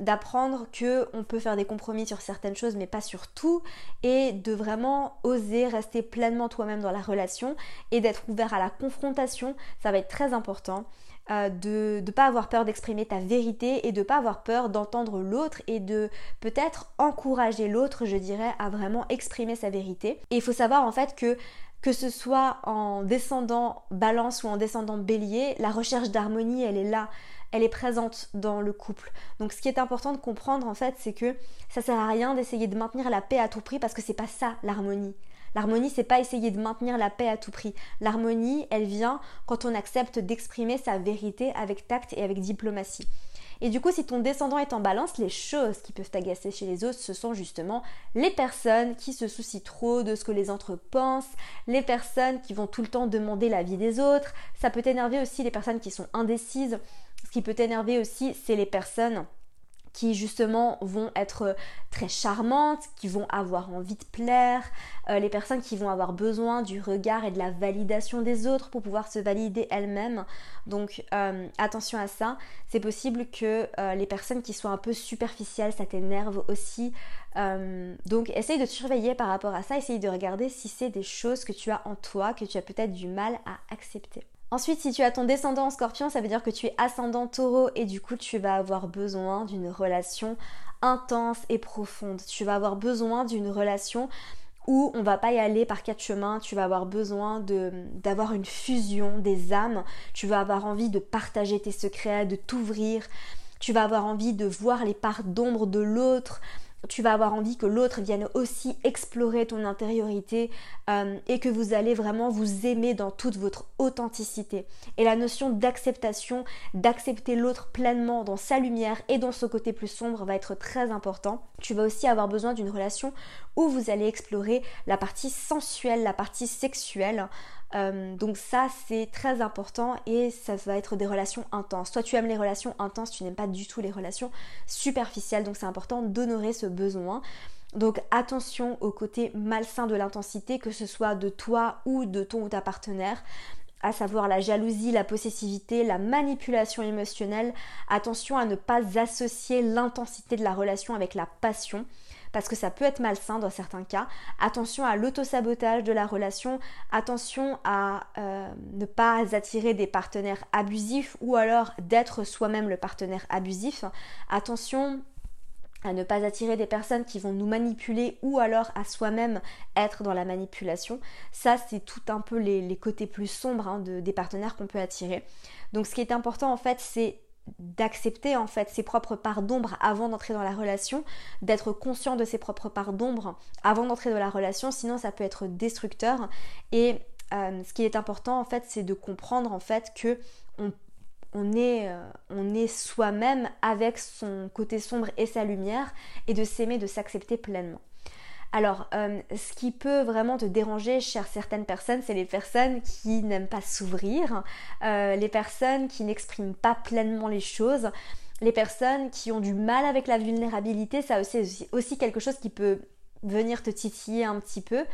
d'apprendre que on peut faire des compromis sur certaines choses mais pas sur tout et de vraiment oser rester pleinement toi-même dans la relation et d'être ouvert à la confrontation, ça va être très important. Euh, de ne pas avoir peur d'exprimer ta vérité et de ne pas avoir peur d'entendre l'autre et de peut-être encourager l'autre, je dirais, à vraiment exprimer sa vérité. Et il faut savoir en fait que que ce soit en descendant balance ou en descendant bélier, la recherche d'harmonie, elle est là elle est présente dans le couple. Donc ce qui est important de comprendre en fait, c'est que ça sert à rien d'essayer de maintenir la paix à tout prix parce que c'est pas ça l'harmonie. L'harmonie, c'est pas essayer de maintenir la paix à tout prix. L'harmonie, elle vient quand on accepte d'exprimer sa vérité avec tact et avec diplomatie. Et du coup, si ton descendant est en balance, les choses qui peuvent t'agacer chez les autres, ce sont justement les personnes qui se soucient trop de ce que les autres pensent, les personnes qui vont tout le temps demander l'avis des autres. Ça peut énerver aussi les personnes qui sont indécises. Ce qui peut t'énerver aussi, c'est les personnes qui justement vont être très charmantes, qui vont avoir envie de plaire, euh, les personnes qui vont avoir besoin du regard et de la validation des autres pour pouvoir se valider elles-mêmes. Donc euh, attention à ça. C'est possible que euh, les personnes qui soient un peu superficielles, ça t'énerve aussi. donc essaye de te surveiller par rapport à ça, essaye de regarder si c'est des choses que tu as en toi, que tu as peut-être du mal à accepter. Ensuite, si tu as ton descendant en scorpion, ça veut dire que tu es ascendant taureau et du coup, tu vas avoir besoin d'une relation intense et profonde. Tu vas avoir besoin d'une relation où on va pas y aller par quatre chemins, tu vas avoir besoin d'avoir une fusion des âmes, tu vas avoir envie de partager tes secrets, de t'ouvrir, tu vas avoir envie de voir les parts d'ombre de l'autre, tu vas avoir envie que l'autre vienne aussi explorer ton intériorité euh, et que vous allez vraiment vous aimer dans toute votre authenticité. Et la notion d'acceptation, d'accepter l'autre pleinement dans sa lumière et dans son côté plus sombre va être très important. Tu vas aussi avoir besoin d'une relation où vous allez explorer la partie sensuelle, la partie sexuelle. Euh, donc ça c'est très important et ça va être des relations intenses. Toi tu aimes les relations intenses, tu n'aimes pas du tout les relations superficielles, donc c'est important d'honorer ce besoin. Donc attention au côté malsain de l'intensité, que ce soit de toi ou de ton ou ta partenaire à savoir la jalousie, la possessivité, la manipulation émotionnelle. Attention à ne pas associer l'intensité de la relation avec la passion parce que ça peut être malsain dans certains cas. Attention à l'autosabotage de la relation, attention à euh, ne pas attirer des partenaires abusifs ou alors d'être soi-même le partenaire abusif. Attention à ne pas attirer des personnes qui vont nous manipuler ou alors à soi-même être dans la manipulation. Ça, c'est tout un peu les, côtés plus sombres hein, des partenaires qu'on peut attirer. Donc ce qui est important en fait, c'est d'accepter en fait ses propres parts d'ombre avant d'entrer dans la relation, d'être conscient de ses propres parts d'ombre avant d'entrer dans la relation, sinon ça peut être destructeur. Et euh, ce qui est important en fait, c'est de comprendre en fait que euh, on est soi-même avec son côté sombre et sa lumière et de s'aimer, de s'accepter pleinement. Alors, euh, ce qui peut vraiment te déranger chez certaines personnes, c'est les personnes qui n'aiment pas s'ouvrir, euh, les personnes qui n'expriment pas pleinement les choses, les personnes qui ont du mal avec la vulnérabilité, ça aussi, aussi quelque chose qui peut venir te titiller un petit peu.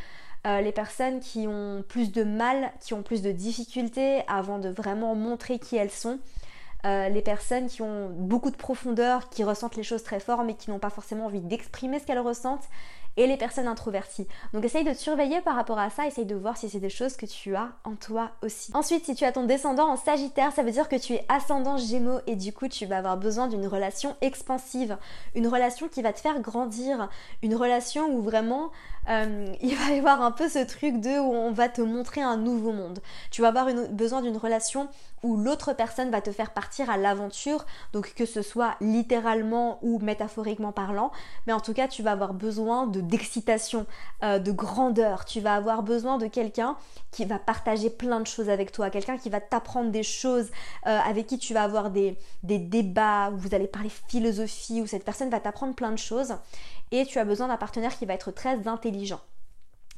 Euh, les personnes qui ont plus de mal, qui ont plus de difficultés avant de vraiment montrer qui elles sont. les personnes qui ont beaucoup de profondeur, qui ressentent les choses très fort mais qui n'ont pas forcément envie d'exprimer ce qu'elles ressentent et les personnes introverties. Donc essaye de te surveiller par rapport à ça, essaye de voir si c'est des choses que tu as en toi aussi. Ensuite, si tu as ton descendant en Sagittaire, ça veut dire que tu es ascendant Gémeaux et du coup tu vas avoir besoin d'une relation expansive, une relation qui va te faire grandir, une relation où vraiment euh, il va y avoir un peu ce truc de où on va te montrer un nouveau monde. Tu vas avoir besoin d'une relation où l'autre personne va te faire partir à l'aventure, donc que ce soit littéralement ou métaphoriquement parlant, mais en tout cas tu vas avoir besoin de d'excitation, euh, de grandeur, tu vas avoir besoin de quelqu'un qui va partager plein de choses avec toi, quelqu'un qui va t'apprendre des choses, euh, avec qui tu vas avoir des, des débats, où vous allez parler philosophie, où cette personne va t'apprendre plein de choses, et tu as besoin d'un partenaire qui va être très intelligent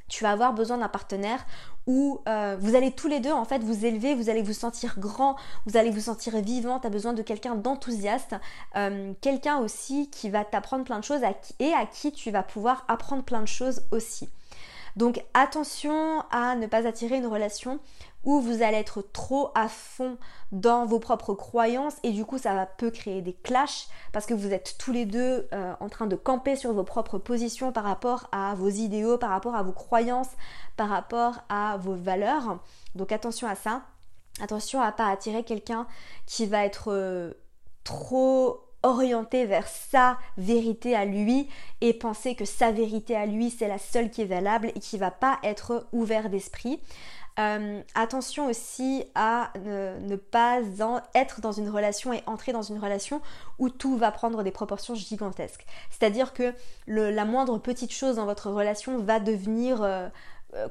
tu vas avoir besoin d'un partenaire où euh, vous allez tous les deux en fait vous élever, vous allez vous sentir grand, vous allez vous sentir vivant, tu as besoin de quelqu'un d'enthousiaste, euh, quelqu'un aussi qui va t'apprendre plein de choses et à qui tu vas pouvoir apprendre plein de choses aussi. Donc attention à ne pas attirer une relation où vous allez être trop à fond dans vos propres croyances et du coup ça peut créer des clashs parce que vous êtes tous les deux euh, en train de camper sur vos propres positions par rapport à vos idéaux, par rapport à vos croyances, par rapport à vos valeurs. Donc attention à ça. Attention à pas attirer quelqu'un qui va être euh, trop orienté vers sa vérité à lui et penser que sa vérité à lui c'est la seule qui est valable et qui va pas être ouvert d'esprit. Euh, attention aussi à ne, pas être dans une relation et entrer dans une relation où tout va prendre des proportions gigantesques. C'est-à-dire que la moindre petite chose dans votre relation va devenir euh,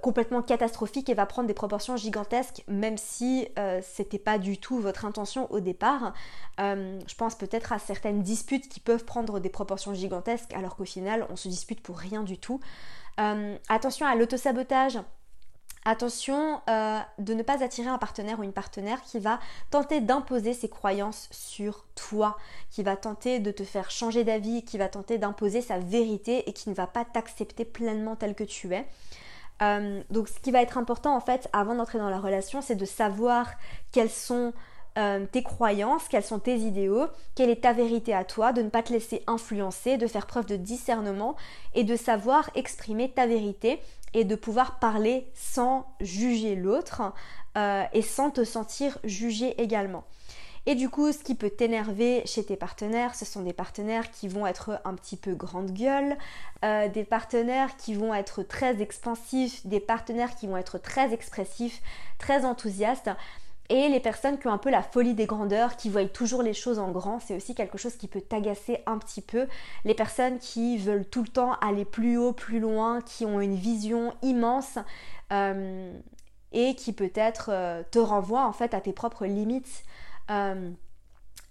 complètement catastrophique et va prendre des proportions gigantesques, même si c'était pas du tout votre intention au départ. je pense peut-être à certaines disputes qui peuvent prendre des proportions gigantesques, alors qu'au final on se dispute pour rien du tout. attention à l'autosabotage Attention euh, de ne pas attirer un partenaire ou une partenaire qui va tenter d'imposer ses croyances sur toi, qui va tenter de te faire changer d'avis, qui va tenter d'imposer sa vérité et qui ne va pas t'accepter pleinement tel que tu es. Euh, donc ce qui va être important en fait avant d'entrer dans la relation, c'est de savoir quelles sont euh, tes croyances, quels sont tes idéaux, quelle est ta vérité à toi, de ne pas te laisser influencer, de faire preuve de discernement et de savoir exprimer ta vérité et de pouvoir parler sans juger l'autre euh, et sans te sentir jugé également. Et du coup, ce qui peut t'énerver chez tes partenaires, ce sont des partenaires qui vont être un petit peu grande gueule, euh, des partenaires qui vont être très expansifs, des partenaires qui vont être très expressifs, très enthousiastes. Et les personnes qui ont un peu la folie des grandeurs, qui voient toujours les choses en grand, c'est aussi quelque chose qui peut t'agacer un petit peu. Les personnes qui veulent tout le temps aller plus haut, plus loin, qui ont une vision immense euh, et qui peut-être euh, te renvoient en fait à tes propres limites. Euh,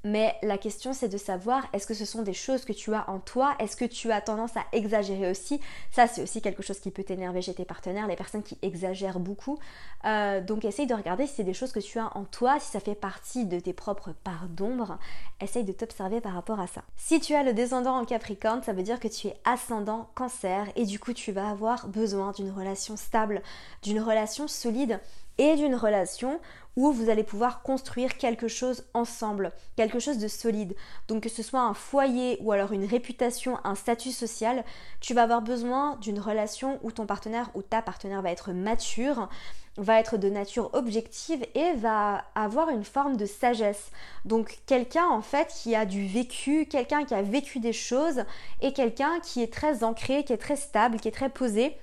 mais la question c'est de savoir est-ce que ce sont des choses que tu as en toi, est-ce que tu as tendance à exagérer aussi? Ça c'est aussi quelque chose qui peut t'énerver chez tes partenaires, les personnes qui exagèrent beaucoup. Euh, donc essaye de regarder si c'est des choses que tu as en toi, si ça fait partie de tes propres parts d'ombre. Essaye de t'observer par rapport à ça. Si tu as le descendant en Capricorne, ça veut dire que tu es ascendant Cancer et du coup tu vas avoir besoin d'une relation stable, d'une relation solide et d'une relation où vous allez pouvoir construire quelque chose ensemble, quelque chose de solide. Donc que ce soit un foyer ou alors une réputation, un statut social, tu vas avoir besoin d'une relation où ton partenaire ou ta partenaire va être mature, va être de nature objective et va avoir une forme de sagesse. Donc quelqu'un en fait qui a du vécu, quelqu'un qui a vécu des choses et quelqu'un qui est très ancré, qui est très stable, qui est très posé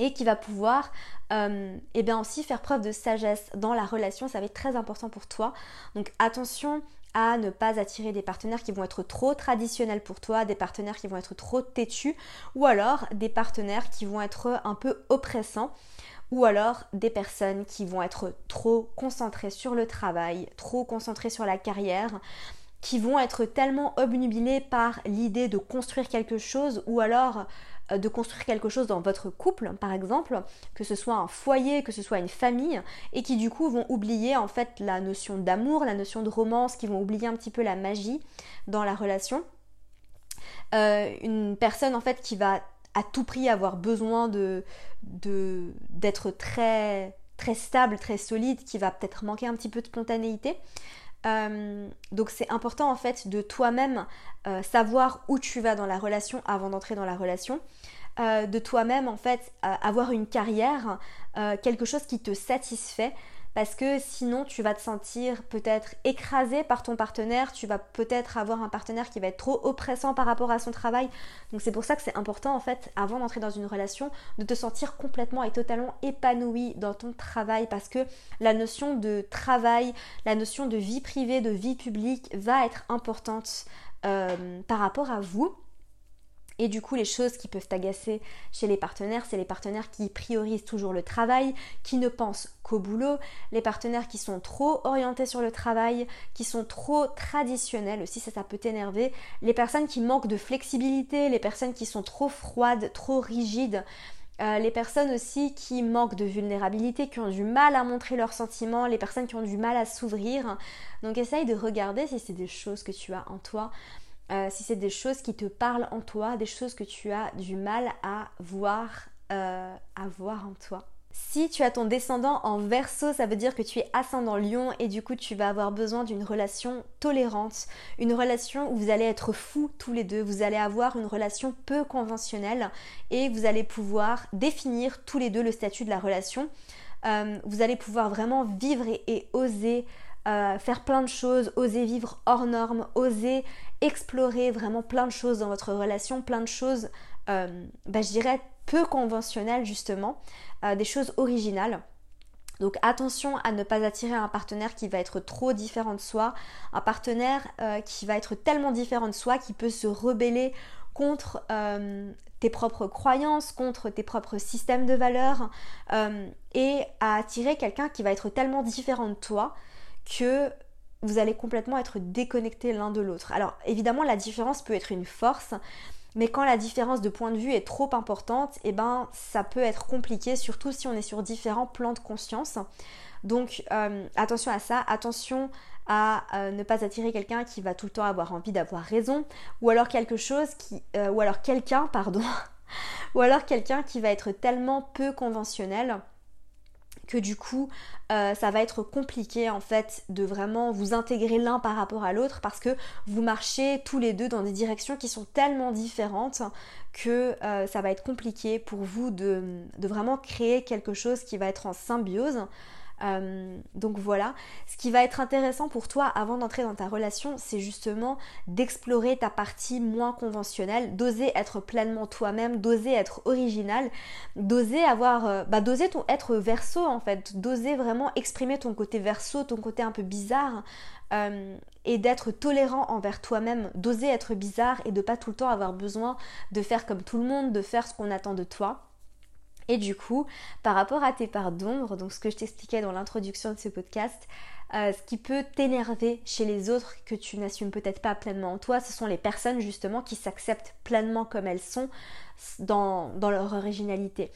et qui va pouvoir euh, et bien aussi faire preuve de sagesse dans la relation, ça va être très important pour toi. Donc attention à ne pas attirer des partenaires qui vont être trop traditionnels pour toi, des partenaires qui vont être trop têtus, ou alors des partenaires qui vont être un peu oppressants, ou alors des personnes qui vont être trop concentrées sur le travail, trop concentrées sur la carrière, qui vont être tellement obnubilées par l'idée de construire quelque chose, ou alors de construire quelque chose dans votre couple, par exemple, que ce soit un foyer, que ce soit une famille, et qui du coup vont oublier en fait la notion d'amour, la notion de romance, qui vont oublier un petit peu la magie dans la relation. Euh, une personne en fait qui va à tout prix avoir besoin d'être très très stable, très solide, qui va peut-être manquer un petit peu de spontanéité. Euh, donc c'est important en fait de toi-même savoir où tu vas dans la relation avant d'entrer dans la relation. Euh, de toi-même en fait euh, avoir une carrière, euh, quelque chose qui te satisfait. Parce que sinon tu vas te sentir peut-être écrasé par ton partenaire, tu vas peut-être avoir un partenaire qui va être trop oppressant par rapport à son travail. Donc c'est pour ça que c'est important en fait avant d'entrer dans une relation de te sentir complètement et totalement épanoui dans ton travail. Parce que la notion de travail, la notion de vie privée, de vie publique va être importante par rapport à vous et du coup, les choses qui peuvent t'agacer chez les partenaires, c'est les partenaires qui priorisent toujours le travail, qui ne pensent qu'au boulot, les partenaires qui sont trop orientés sur le travail, qui sont trop traditionnels aussi, ça, ça peut t'énerver, les personnes qui manquent de flexibilité, les personnes qui sont trop froides, trop rigides. Euh, les personnes aussi qui manquent de vulnérabilité, qui ont du mal à montrer leurs sentiments, les personnes qui ont du mal à s'ouvrir. Donc essaye de regarder si c'est des choses que tu as en toi. Euh, si c'est des choses qui te parlent en toi, des choses que tu as du mal à voir, euh, à voir en toi. Si tu as ton descendant en verso, ça veut dire que tu es ascendant lion et du coup tu vas avoir besoin d'une relation tolérante, une relation où vous allez être fous tous les deux, vous allez avoir une relation peu conventionnelle et vous allez pouvoir définir tous les deux le statut de la relation. Euh, vous allez pouvoir vraiment vivre et oser faire plein de choses, oser vivre hors normes, oser explorer vraiment plein de choses dans votre relation, plein de choses, euh, bah, je dirais, peu conventionnelles justement, euh, des choses originales. Donc attention à ne pas attirer un partenaire qui va être trop différent de soi, un partenaire qui va être tellement différent de soi qui peut se rebeller contre tes propres croyances, contre tes propres systèmes de valeurs, et à attirer quelqu'un qui va être tellement différent de toi que vous allez complètement être déconnectés l'un de l'autre. Alors évidemment la différence peut être une force, mais quand la différence de point de vue est trop importante, eh ben ça peut être compliqué, surtout si on est sur différents plans de conscience. Donc euh, attention à ça, attention à euh, ne pas attirer quelqu'un qui va tout le temps avoir envie d'avoir raison, ou alors quelque chose qui, euh, ou alors quelqu'un, pardon, ou alors quelqu'un qui va être tellement peu conventionnel que du coup euh, ça va être compliqué en fait de vraiment vous intégrer l'un par rapport à l'autre parce que vous marchez tous les deux dans des directions qui sont tellement différentes que euh, ça va être compliqué pour vous de, vraiment créer quelque chose qui va être en symbiose. Euh, donc voilà, ce qui va être intéressant pour toi avant d'entrer dans ta relation, c'est justement d'explorer ta partie moins conventionnelle, d'oser être pleinement toi-même, d'oser être original, d'oser avoir, euh, bah, d'oser ton être verso en fait, d'oser vraiment exprimer ton côté verso, ton côté un peu bizarre, euh, et d'être tolérant envers toi-même, d'oser être bizarre et de pas tout le temps avoir besoin de faire comme tout le monde, de faire ce qu'on attend de toi. Et du coup, par rapport à tes parts d'ombre, donc ce que je t'expliquais dans l'introduction de ce podcast, euh, ce qui peut t'énerver chez les autres que tu n'assumes peut-être pas pleinement en toi, ce sont les personnes justement qui s'acceptent pleinement comme elles sont dans, dans leur originalité.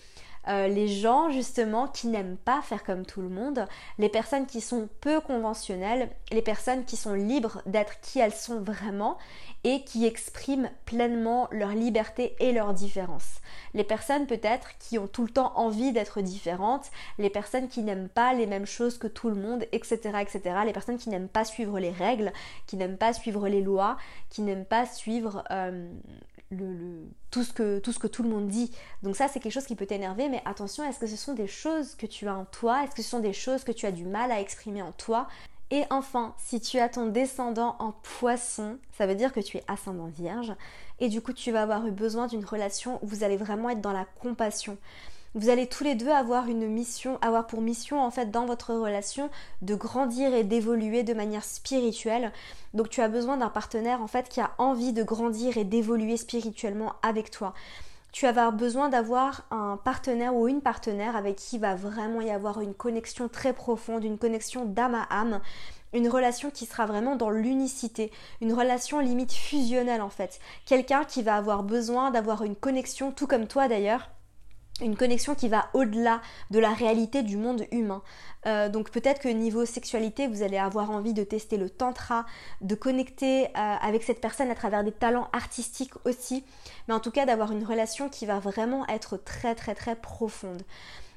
Euh, les gens justement qui n'aiment pas faire comme tout le monde, les personnes qui sont peu conventionnelles, les personnes qui sont libres d'être qui elles sont vraiment et qui expriment pleinement leur liberté et leur différence. Les personnes peut-être qui ont tout le temps envie d'être différentes, les personnes qui n'aiment pas les mêmes choses que tout le monde, etc. etc. Les personnes qui n'aiment pas suivre les règles, qui n'aiment pas suivre les lois, qui n'aiment pas suivre euh, tout, ce que, tout ce que tout le monde dit. Donc ça, c'est quelque chose qui peut t'énerver, mais attention, est-ce que ce sont des choses que tu as en toi? Est-ce que ce sont des choses que tu as du mal à exprimer en toi? Et enfin, si tu as ton descendant en poisson, ça veut dire que tu es ascendant vierge, et du coup tu vas avoir eu besoin d'une relation où vous allez vraiment être dans la compassion vous allez tous les deux avoir une mission, avoir pour mission en fait dans votre relation de grandir et d'évoluer de manière spirituelle. Donc tu as besoin d'un partenaire en fait qui a envie de grandir et d'évoluer spirituellement avec toi. Tu vas avoir besoin d'avoir un partenaire ou une partenaire avec qui va vraiment y avoir une connexion très profonde, une connexion d'âme à âme, une relation qui sera vraiment dans l'unicité, une relation limite fusionnelle en fait. Quelqu'un qui va avoir besoin d'avoir une connexion, tout comme toi d'ailleurs, une connexion qui va au-delà de la réalité du monde humain. Euh, donc peut-être que niveau sexualité, vous allez avoir envie de tester le tantra, de connecter euh, avec cette personne à travers des talents artistiques aussi, mais en tout cas d'avoir une relation qui va vraiment être très très très profonde.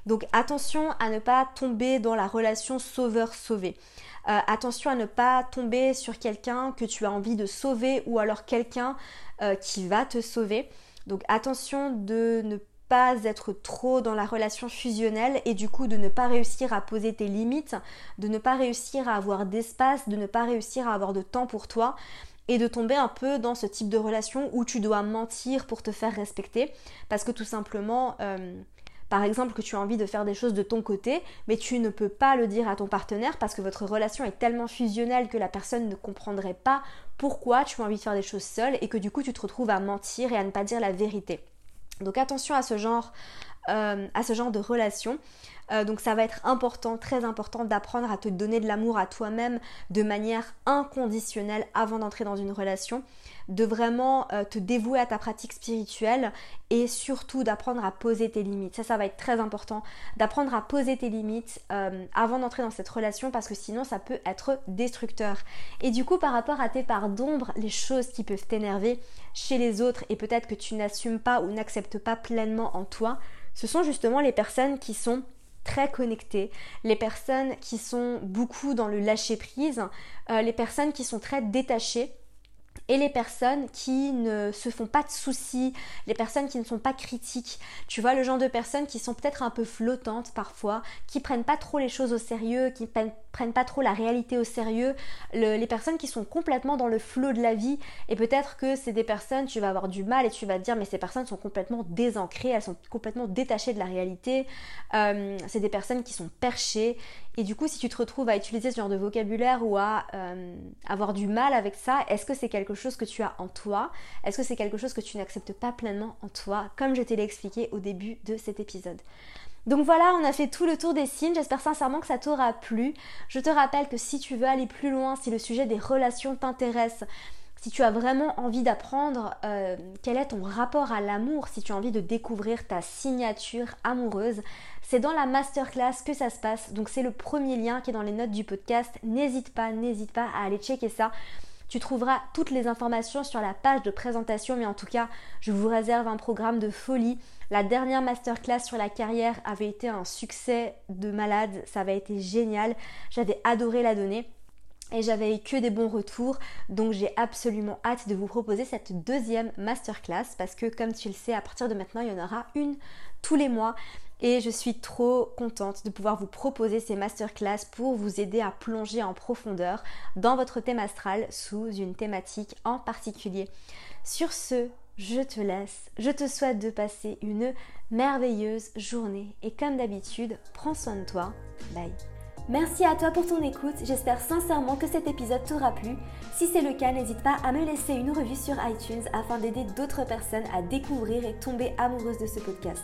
Donc attention à ne pas tomber dans la relation sauveur-sauvé. Euh, attention à ne pas tomber sur quelqu'un que tu as envie de sauver ou alors quelqu'un qui va te sauver. Donc attention de ne pas pas être trop dans la relation fusionnelle et du coup de ne pas réussir à poser tes limites, de ne pas réussir à avoir d'espace, de ne pas réussir à avoir de temps pour toi et de tomber un peu dans ce type de relation où tu dois mentir pour te faire respecter parce que tout simplement euh, par exemple que tu as envie de faire des choses de ton côté, mais tu ne peux pas le dire à ton partenaire parce que votre relation est tellement fusionnelle que la personne ne comprendrait pas pourquoi tu as envie de faire des choses seule et que du coup tu te retrouves à mentir et à ne pas dire la vérité. Donc attention à ce genre, euh, de relation. Euh, donc ça va être important, très important d'apprendre à te donner de l'amour à toi-même de manière inconditionnelle avant d'entrer dans une relation, de vraiment euh, te dévouer à ta pratique spirituelle et surtout d'apprendre à poser tes limites. Ça, ça va être très important, d'apprendre à poser tes limites euh, avant d'entrer dans cette relation parce que sinon ça peut être destructeur. Et du coup, par rapport à tes parts d'ombre, les choses qui peuvent t'énerver chez les autres et peut-être que tu n'assumes pas ou n'acceptes pas pleinement en toi, ce sont justement les personnes qui sont très connectées, les personnes qui sont beaucoup dans le lâcher prise, euh, les personnes qui sont très détachées et les personnes qui ne se font pas de soucis, les personnes qui ne sont pas critiques. Tu vois, le genre de personnes qui sont peut-être un peu flottantes parfois, qui prennent pas trop les choses au sérieux, qui prennent, pas trop la réalité au sérieux, les personnes qui sont complètement dans le flot de la vie. Et peut-être que c'est des personnes, tu vas avoir du mal et tu vas te dire, mais ces personnes sont complètement désancrées, elles sont complètement détachées de la réalité. Euh, c'est des personnes qui sont perchées. Et du coup, si tu te retrouves à utiliser ce genre de vocabulaire ou à euh, avoir du mal avec ça, est-ce que c'est quelque chose que tu as en toi Est-ce que c'est quelque chose que tu n'acceptes pas pleinement en toi, comme je t'ai expliqué au début de cet épisode donc voilà, on a fait tout le tour des signes. J'espère sincèrement que ça t'aura plu. Je te rappelle que si tu veux aller plus loin, si le sujet des relations t'intéresse, si tu as vraiment envie d'apprendre euh, quel est ton rapport à l'amour, si tu as envie de découvrir ta signature amoureuse, c'est dans la masterclass que ça se passe. Donc c'est le premier lien qui est dans les notes du podcast. N'hésite pas, n'hésite pas à aller checker ça. Tu trouveras toutes les informations sur la page de présentation, mais en tout cas, je vous réserve un programme de folie. La dernière masterclass sur la carrière avait été un succès de malade, ça avait été génial. J'avais adoré la donner et j'avais eu que des bons retours donc j'ai absolument hâte de vous proposer cette deuxième masterclass parce que comme tu le sais à partir de maintenant il y en aura une tous les mois et je suis trop contente de pouvoir vous proposer ces masterclass pour vous aider à plonger en profondeur dans votre thème astral sous une thématique en particulier. Sur ce, je te laisse, je te souhaite de passer une merveilleuse journée et comme d'habitude, prends soin de toi. Bye. Merci à toi pour ton écoute, j'espère sincèrement que cet épisode t'aura plu. Si c'est le cas, n'hésite pas à me laisser une revue sur iTunes afin d'aider d'autres personnes à découvrir et tomber amoureuses de ce podcast.